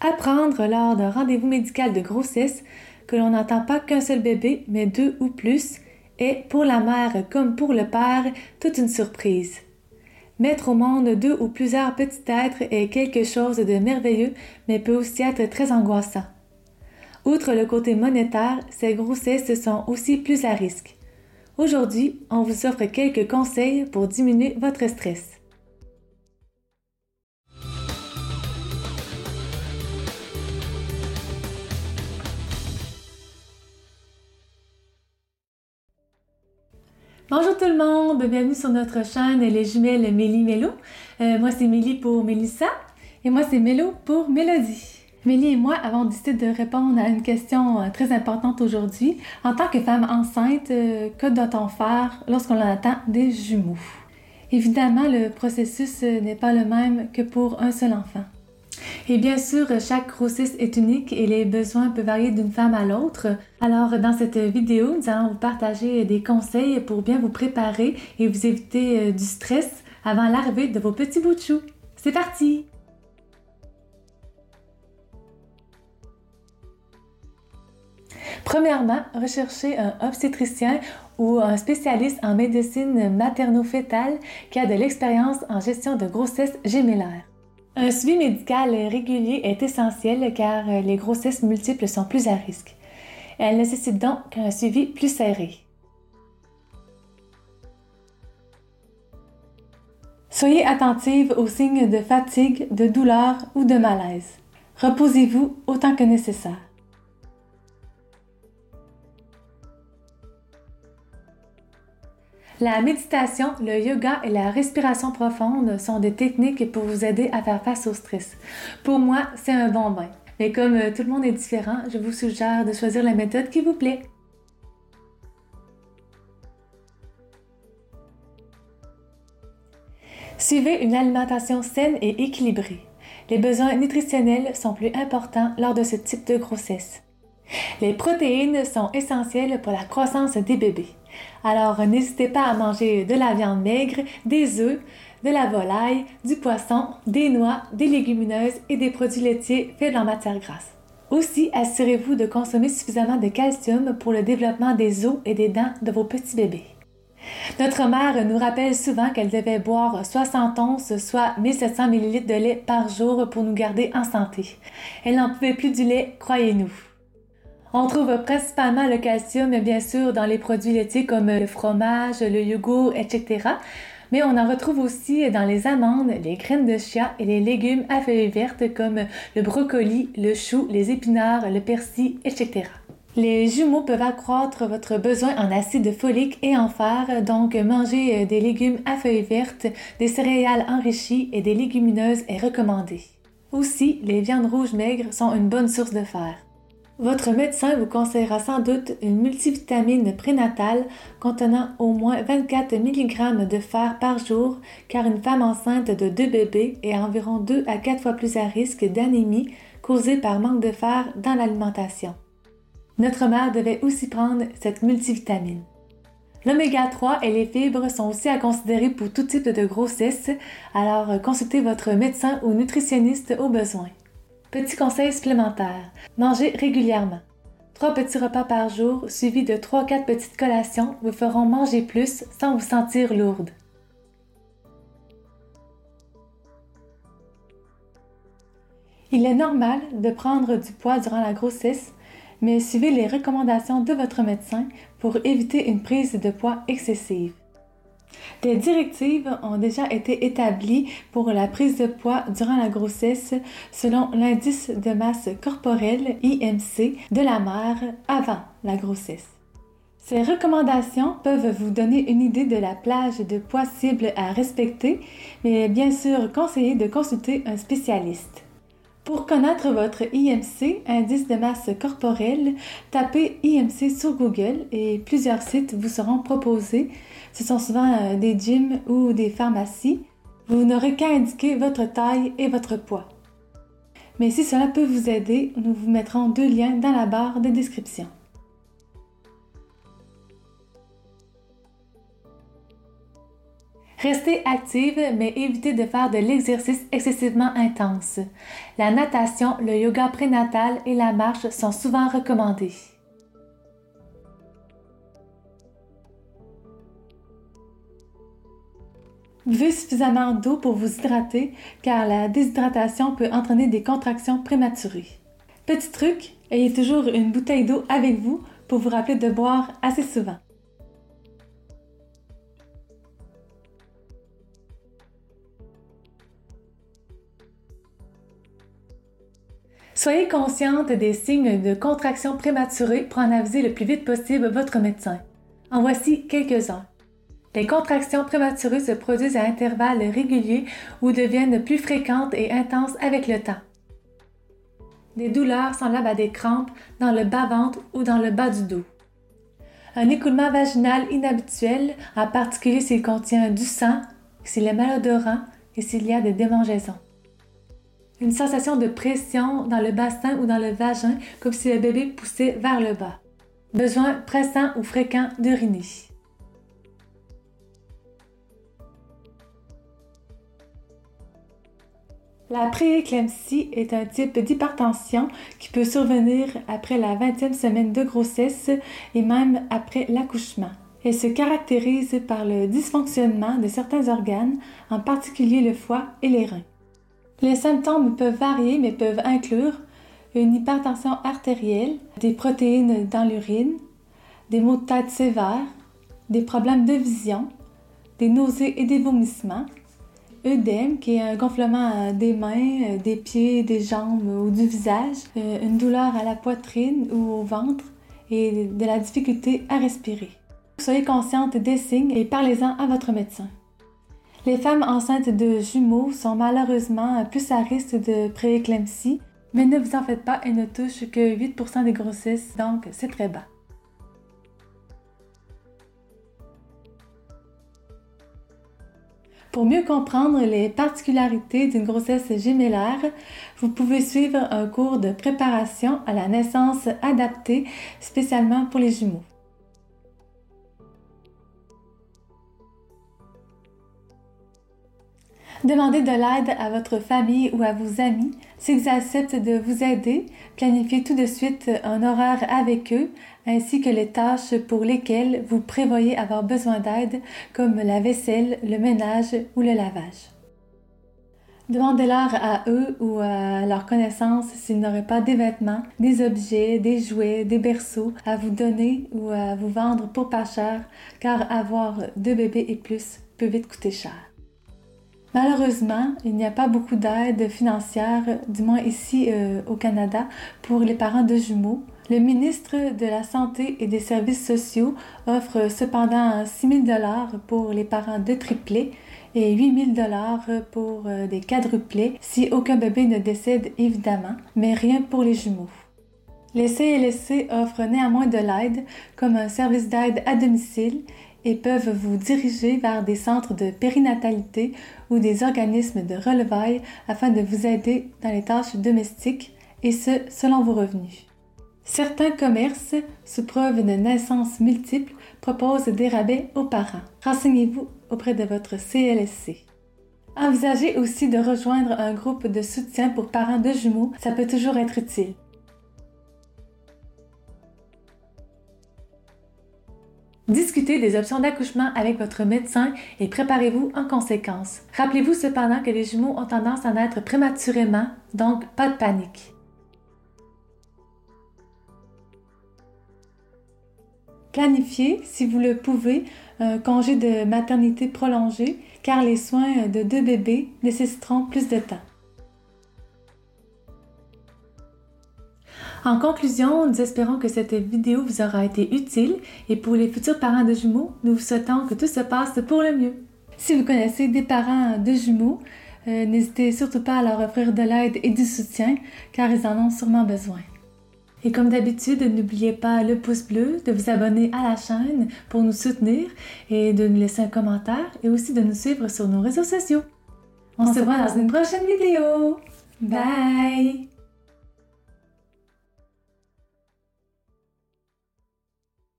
Apprendre lors d'un rendez-vous médical de grossesse que l'on n'entend pas qu'un seul bébé, mais deux ou plus, est, pour la mère comme pour le père, toute une surprise. Mettre au monde deux ou plusieurs petits êtres est quelque chose de merveilleux, mais peut aussi être très angoissant. Outre le côté monétaire, ces grossesses sont aussi plus à risque. Aujourd'hui, on vous offre quelques conseils pour diminuer votre stress. Bonjour tout le monde, bienvenue sur notre chaîne Les Jumelles Mélie Mélo. Euh, moi c'est Mélie pour Mélissa et moi c'est Mélo pour Mélodie. Mélie et moi avons décidé de répondre à une question euh, très importante aujourd'hui. En tant que femme enceinte, euh, que doit-on faire lorsqu'on attend des jumeaux? Évidemment, le processus n'est pas le même que pour un seul enfant. Et bien sûr, chaque grossesse est unique et les besoins peuvent varier d'une femme à l'autre. Alors, dans cette vidéo, nous allons vous partager des conseils pour bien vous préparer et vous éviter euh, du stress avant l'arrivée de vos petits bouts de chou. C'est parti! Premièrement, recherchez un obstétricien ou un spécialiste en médecine materno-fétale qui a de l'expérience en gestion de grossesse gémellaire. Un suivi médical régulier est essentiel car les grossesses multiples sont plus à risque. Elles nécessitent donc un suivi plus serré. Soyez attentive aux signes de fatigue, de douleur ou de malaise. Reposez-vous autant que nécessaire. La méditation, le yoga et la respiration profonde sont des techniques pour vous aider à faire face au stress. Pour moi, c'est un bon bain. Mais comme euh, tout le monde est différent, je vous suggère de choisir la méthode qui vous plaît. Suivez une alimentation saine et équilibrée. Les besoins nutritionnels sont plus importants lors de ce type de grossesse. Les protéines sont essentielles pour la croissance des bébés. Alors n'hésitez pas à manger de la viande maigre, des œufs, de la volaille, du poisson, des noix, des légumineuses et des produits laitiers faits en matière grasse. Aussi, assurez-vous de consommer suffisamment de calcium pour le développement des os et des dents de vos petits bébés. Notre mère nous rappelle souvent qu'elle devait boire 60 onces, soit 1700 ml de lait par jour pour nous garder en santé. Elle n'en pouvait plus du lait, croyez-nous. On trouve principalement le calcium, bien sûr, dans les produits laitiers comme le fromage, le yogourt, etc. Mais on en retrouve aussi dans les amandes, les graines de chia et les légumes à feuilles vertes comme le brocoli, le chou, les épinards, le persil, etc. Les jumeaux peuvent accroître votre besoin en acide folique et en fer, donc manger des légumes à feuilles vertes, des céréales enrichies et des légumineuses est recommandé. Aussi, les viandes rouges maigres sont une bonne source de fer. Votre médecin vous conseillera sans doute une multivitamine prénatale contenant au moins 24 mg de fer par jour car une femme enceinte de deux bébés est environ 2 à 4 fois plus à risque d'anémie causée par manque de fer dans l'alimentation. Notre mère devait aussi prendre cette multivitamine. L'oméga 3 et les fibres sont aussi à considérer pour tout type de grossesse, alors consultez votre médecin ou nutritionniste au besoin. Petit conseil supplémentaire. Mangez régulièrement. Trois petits repas par jour suivis de 3-4 petites collations vous feront manger plus sans vous sentir lourde. Il est normal de prendre du poids durant la grossesse, mais suivez les recommandations de votre médecin pour éviter une prise de poids excessive. Des directives ont déjà été établies pour la prise de poids durant la grossesse selon l'indice de masse corporelle IMC de la mère avant la grossesse. Ces recommandations peuvent vous donner une idée de la plage de poids cible à respecter, mais bien sûr conseillé de consulter un spécialiste. Pour connaître votre IMC, indice de masse corporelle, tapez IMC sur Google et plusieurs sites vous seront proposés. Ce sont souvent euh, des gyms ou des pharmacies. Vous n'aurez qu'à indiquer votre taille et votre poids. Mais si cela peut vous aider, nous vous mettrons deux liens dans la barre de description. Restez active, mais évitez de faire de l'exercice excessivement intense. La natation, le yoga prénatal et la marche sont souvent recommandés. Buvez suffisamment d'eau pour vous hydrater car la déshydratation peut entraîner des contractions prématurées. Petit truc, ayez toujours une bouteille d'eau avec vous pour vous rappeler de boire assez souvent. Soyez consciente des signes de contraction prématurée pour en aviser le plus vite possible votre médecin. En voici quelques-uns. Les contractions prématurées se produisent à intervalles réguliers ou deviennent plus fréquentes et intenses avec le temps. Des douleurs semblables à des crampes dans le bas-ventre ou dans le bas du dos. Un écoulement vaginal inhabituel, en particulier s'il contient du sang, s'il est malodorant et s'il y a des démangeaisons une sensation de pression dans le bassin ou dans le vagin, comme si le bébé poussait vers le bas. Besoin pressant ou fréquent d'uriner. La prééclampsie est un type d'hypertension qui peut survenir après la 20e semaine de grossesse et même après l'accouchement. Elle se caractérise par le dysfonctionnement de certains organes, en particulier le foie et les reins. Les symptômes peuvent varier mais peuvent inclure une hypertension artérielle, des protéines dans l'urine, des maux de tête sévères, des problèmes de vision, des nausées et des vomissements, œdème qui est un gonflement des mains, des pieds, des jambes ou du visage, euh, une douleur à la poitrine ou au ventre et de la difficulté à respirer. Soyez consciente des signes et parlez-en à votre médecin. Les femmes enceintes de jumeaux sont malheureusement plus à risque de prééclampsie, mais ne vous en faites pas, elles ne touchent que 8% des grossesses, donc c'est très bas. Pour mieux comprendre les particularités d'une grossesse gémellaire, vous pouvez suivre un cours de préparation à la naissance adapté spécialement pour les jumeaux. Demandez de l'aide à votre famille ou à vos amis. S'ils acceptent de vous aider, planifiez tout de suite un horaire avec eux, ainsi que les tâches pour lesquelles vous prévoyez avoir besoin d'aide, comme la vaisselle, le ménage ou le lavage. Demandez-leur à eux ou à leur connaissance s'ils n'auraient pas des vêtements, des objets, des jouets, des berceaux à vous donner ou à vous vendre pour pas cher, car avoir deux bébés et plus peut vite coûter cher. Malheureusement, il n'y a pas beaucoup d'aide financière, du moins ici euh, au Canada, pour les parents de jumeaux. Le ministre de la Santé et des Services sociaux offre cependant 6 000 dollars pour les parents de triplés et 8 000 dollars pour euh, des quadruplés si aucun bébé ne décède évidemment, mais rien pour les jumeaux. Les CLSC offrent néanmoins de l'aide comme un service d'aide à domicile et peuvent vous diriger vers des centres de périnatalité ou des organismes de relevailles afin de vous aider dans les tâches domestiques et ce, selon vos revenus. Certains commerces, sous preuve de naissance multiples, proposent des rabais aux parents. Renseignez-vous auprès de votre CLSC. Envisagez aussi de rejoindre un groupe de soutien pour parents de jumeaux, ça peut toujours être utile. Discutez des options d'accouchement avec votre médecin et préparez-vous en conséquence. Rappelez-vous cependant que les jumeaux ont tendance à naître prématurément, donc pas de panique. Planifiez, si vous le pouvez, un congé de maternité prolongé car les soins de deux bébés nécessiteront plus de temps. En conclusion, nous espérons que cette vidéo vous aura été utile et pour les futurs parents de jumeaux, nous vous souhaitons que tout se passe pour le mieux. Si vous connaissez des parents de jumeaux, euh, n'hésitez surtout pas à leur offrir de l'aide et du soutien car ils en ont sûrement besoin. Et comme d'habitude, n'oubliez pas le pouce bleu, de vous abonner à la chaîne pour nous soutenir et de nous laisser un commentaire et aussi de nous suivre sur nos réseaux sociaux. On, se voit dans une prochaine vidéo. Bye.